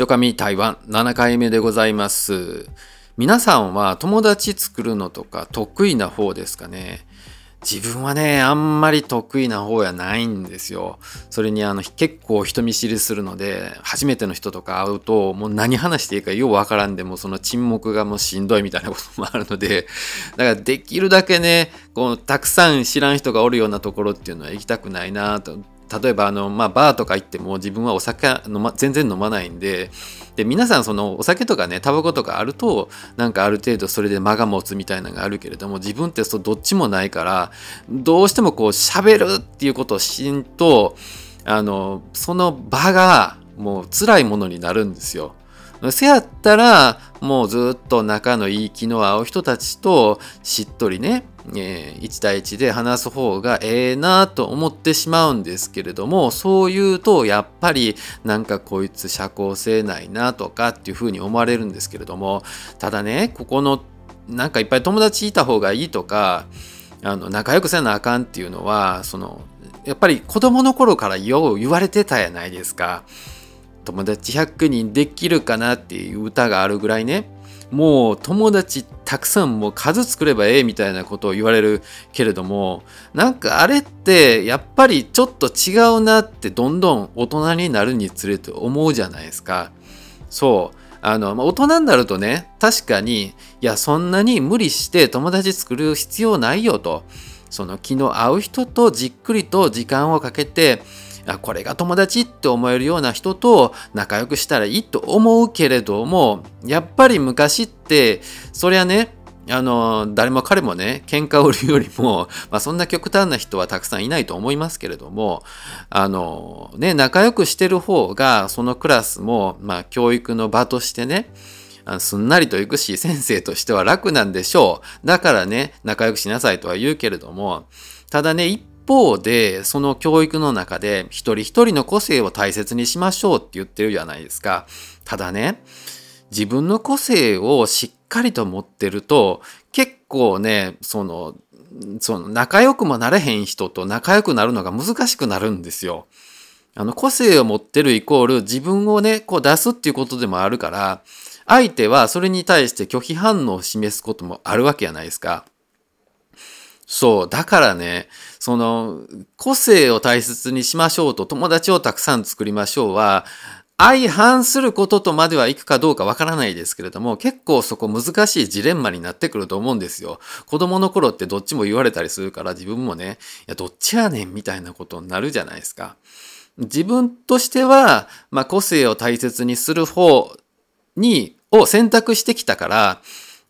ちょかみ台湾7回目でございます。皆さんは友達作るのとか得意な方ですかね？自分はね、あんまり得意な方やないんですよ。それにあの結構人見知りするので、初めての人とか会うと、もう何話していいかようわからんでも、その沈黙がもうしんどいみたいなこともあるので、だからできるだけね、こうたくさん知らん人がおるようなところっていうのは行きたくないなと。例えばあの、まあ、バーとか行っても自分はお酒飲、ま、全然飲まないんでで皆さんそのお酒とかねタバコとかあるとなんかある程度それで間が持つみたいなのがあるけれども自分ってそどっちもないからどうしてもこう喋るっていうことをしんとあのその場がもう辛いものになるんですよ。せやったらもうずっと仲のいい気の合う人たちとしっとりね、えー、1対1で話す方がええなと思ってしまうんですけれどもそう言うとやっぱりなんかこいつ社交性ないなとかっていうふうに思われるんですけれどもただねここのなんかいっぱい友達いた方がいいとかあの仲良くせなあかんっていうのはそのやっぱり子供の頃からよう言われてたやないですか。友達100人できるかなっていう歌があるぐらいねもう友達ってたくさんもう数作ればええみたいなことを言われるけれどもなんかあれってやっぱりちょっと違うなってどんどん大人になるにつれて思うじゃないですか。そう。あの、まあ、大人になるとね確かにいやそんなに無理して友達作る必要ないよと。その気の合う人とじっくりと時間をかけてあこれが友達って思えるような人と仲良くしたらいいと思うけれどもやっぱり昔ってそりゃねあの誰も彼もね喧嘩を売るよりも、まあ、そんな極端な人はたくさんいないと思いますけれどもあのね仲良くしてる方がそのクラスも、まあ、教育の場としてねすんなりと行くし先生としては楽なんでしょう。だからね仲良くしなさいとは言うけれどもただね一方で、その教育の中で一人一人の個性を大切にしましょうって言ってるじゃないですか。ただね、自分の個性をしっかりと持ってると、結構ね、その、その仲良くもなれへん人と仲良くなるのが難しくなるんですよ。あの個性を持ってるイコール自分をね、こう出すっていうことでもあるから、相手はそれに対して拒否反応を示すこともあるわけじゃないですか。そう。だからね、その、個性を大切にしましょうと、友達をたくさん作りましょうは、相反することとまではいくかどうかわからないですけれども、結構そこ難しいジレンマになってくると思うんですよ。子供の頃ってどっちも言われたりするから自分もね、いや、どっちやねんみたいなことになるじゃないですか。自分としては、まあ、個性を大切にする方に、を選択してきたから、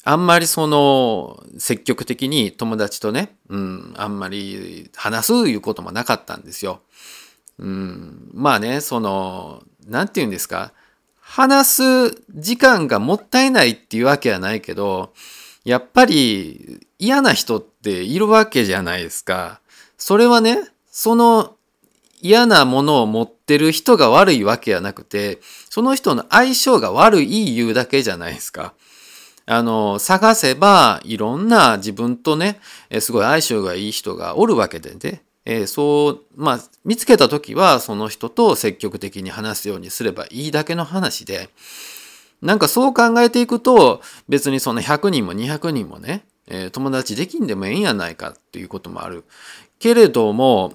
あんまりその積極的に友達とね、うん、あんまり話すいうこともなかったんですよ。うん、まあね、その、なんて言うんですか、話す時間がもったいないっていうわけはないけど、やっぱり嫌な人っているわけじゃないですか。それはね、その嫌なものを持ってる人が悪いわけじゃなくて、その人の相性が悪い言うだけじゃないですか。あの、探せば、いろんな自分とね、すごい相性がいい人がおるわけでね、えー、そう、まあ、見つけた時は、その人と積極的に話すようにすればいいだけの話で、なんかそう考えていくと、別にその100人も200人もね、えー、友達できんでもええんやないかっていうこともある。けれども、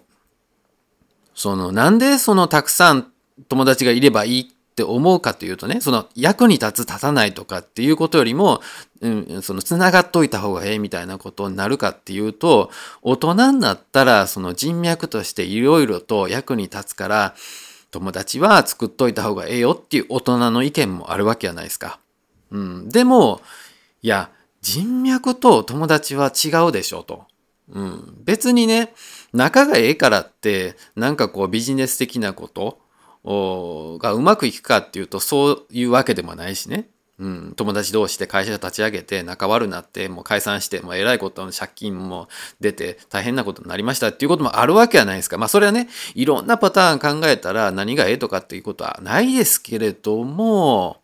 その、なんでそのたくさん友達がいればいいって思うかというとね、その役に立つ立たないとかっていうことよりも、うん、その繋がっといた方がええみたいなことになるかっていうと、大人になったらその人脈としていろいろと役に立つから、友達は作っといた方がええよっていう大人の意見もあるわけじゃないですか。うん、でも、いや、人脈と友達は違うでしょと。うん、別にね、仲がええからって、なんかこうビジネス的なこと、がうまくいくかっていうとそういうわけでもないしね、うん、友達同士で会社立ち上げて仲悪なってもう解散してもうえらいことの借金も出て大変なことになりましたっていうこともあるわけはないですか。まあそれはねいろんなパターン考えたら何がええとかっていうことはないですけれども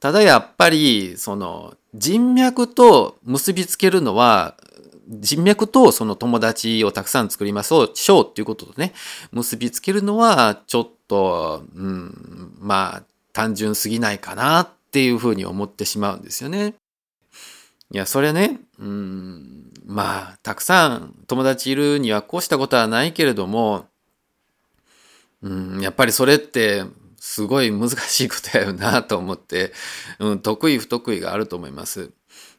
ただやっぱりその人脈と結びつけるのは人脈とその友達をたくさん作りましょうっていうこととね結びつけるのはちょっと、とうん、まあ、単純すぎないかなっていうふうに思ってしまうんですよね。いや、それね、うん、まあ、たくさん友達いるにはこうしたことはないけれども、うん、やっぱりそれってすごい難しいことやよなと思って、うん、得意不得意があると思います。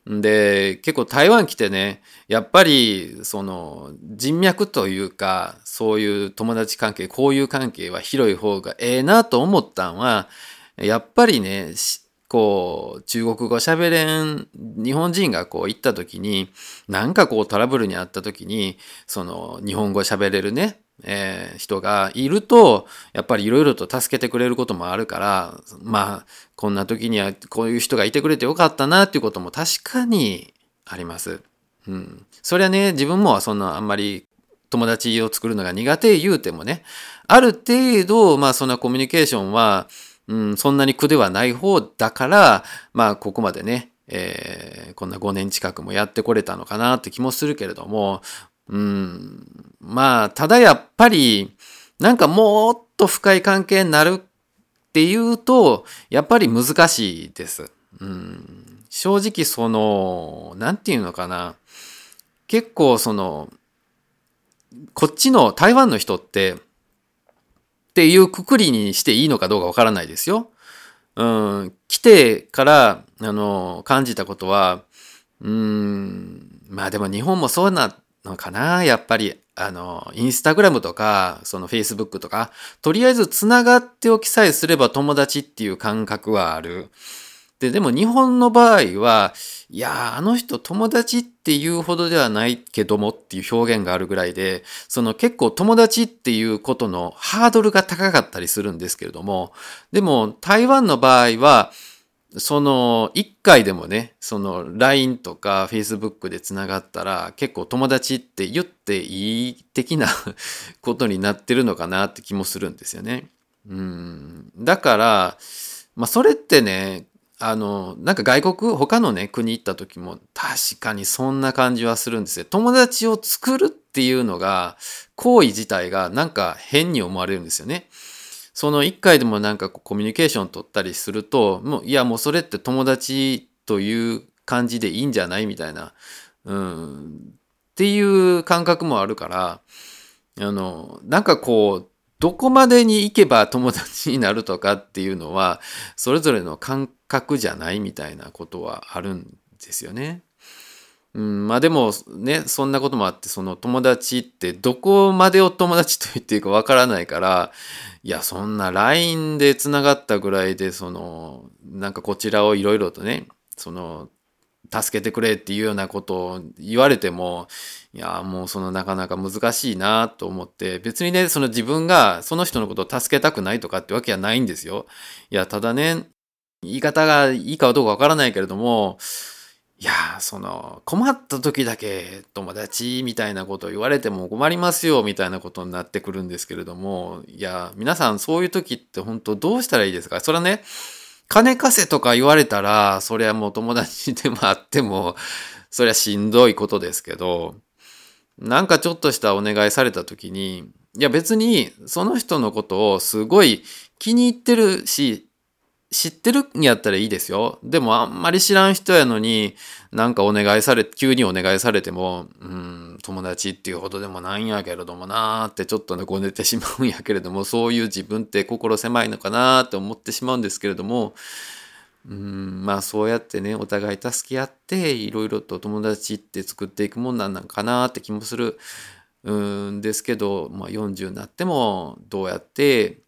で、結構台湾来てね、やっぱりその人脈というか、そういう友達関係、交友関係は広い方がええなと思ったんは、やっぱりね、こう、中国語喋れん日本人がこう行った時に、なんかこうトラブルにあった時に、その日本語喋れるね、えー、人がいると、やっぱりいろいろと助けてくれることもあるから、まあ、こんな時にはこういう人がいてくれてよかったなっていうことも確かにあります。うん。そりゃね、自分もそんなあんまり友達を作るのが苦手言うてもね、ある程度、まあそんなコミュニケーションは、うん、そんなに苦ではない方だから、まあここまでね、えー、こんな5年近くもやってこれたのかなって気もするけれども、うん、まあ、ただやっぱり、なんかもっと深い関係になるっていうと、やっぱり難しいです。うん、正直その、なんていうのかな。結構その、こっちの台湾の人って、っていうくくりにしていいのかどうかわからないですよ。うん、来てから、あの、感じたことは、うん、まあでも日本もそうなのかな？やっぱり、あの、インスタグラムとか、そのフェイスブックとか、とりあえず繋がっておきさえすれば友達っていう感覚はある。で、でも日本の場合は、いやあの人友達っていうほどではないけどもっていう表現があるぐらいで、その結構友達っていうことのハードルが高かったりするんですけれども、でも台湾の場合は、その一回でもね、その LINE とか Facebook でつながったら結構友達って言っていい的な ことになってるのかなって気もするんですよね。うん。だから、まあそれってね、あの、なんか外国、他のね、国行った時も確かにそんな感じはするんですよ。友達を作るっていうのが、行為自体がなんか変に思われるんですよね。その一回でもなんかコミュニケーション取ったりすると、もう、いやもうそれって友達という感じでいいんじゃないみたいな、うん、っていう感覚もあるから、あの、なんかこう、どこまでに行けば友達になるとかっていうのは、それぞれの感覚じゃないみたいなことはあるんですよね。うん、まあでもね、そんなこともあって、その友達ってどこまでを友達と言っていいかわからないから、いや、そんな LINE で繋がったぐらいで、その、なんかこちらをいろいろとね、その、助けてくれっていうようなことを言われても、いや、もうそのなかなか難しいなと思って、別にね、その自分がその人のことを助けたくないとかってわけはないんですよ。いや、ただね、言い方がいいかどうかわからないけれども、いやその困った時だけ友達みたいなことを言われても困りますよみたいなことになってくるんですけれどもいや皆さんそういう時って本当どうしたらいいですか？それはね金貸せとか言われたらそれはもう友達でもあってもそれはしんどいことですけどなんかちょっとしたお願いされた時にいや別にその人のことをすごい気に入ってるし知ってるんやったらいいですよ。でもあんまり知らん人やのに、なんかお願いされ、急にお願いされても、うん、友達っていうほどでもないんやけれどもなーってちょっとね、こねてしまうんやけれども、そういう自分って心狭いのかなーって思ってしまうんですけれども、うん、まあそうやってね、お互い助け合って、いろいろと友達って作っていくもんなんなんかなーって気もする。うんですけど、まあ、40になってもどうやって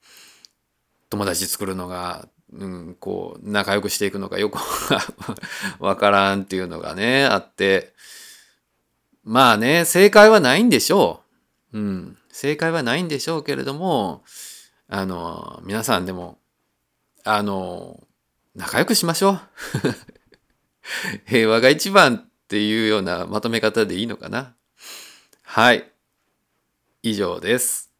友達作るのがうん、こう仲良くしていくのかよく わからんっていうのがねあってまあね正解はないんでしょう。うん、正解はないんでしょうけれどもあの皆さんでもあの仲良くしましょう。平和が一番っていうようなまとめ方でいいのかな。はい。以上です。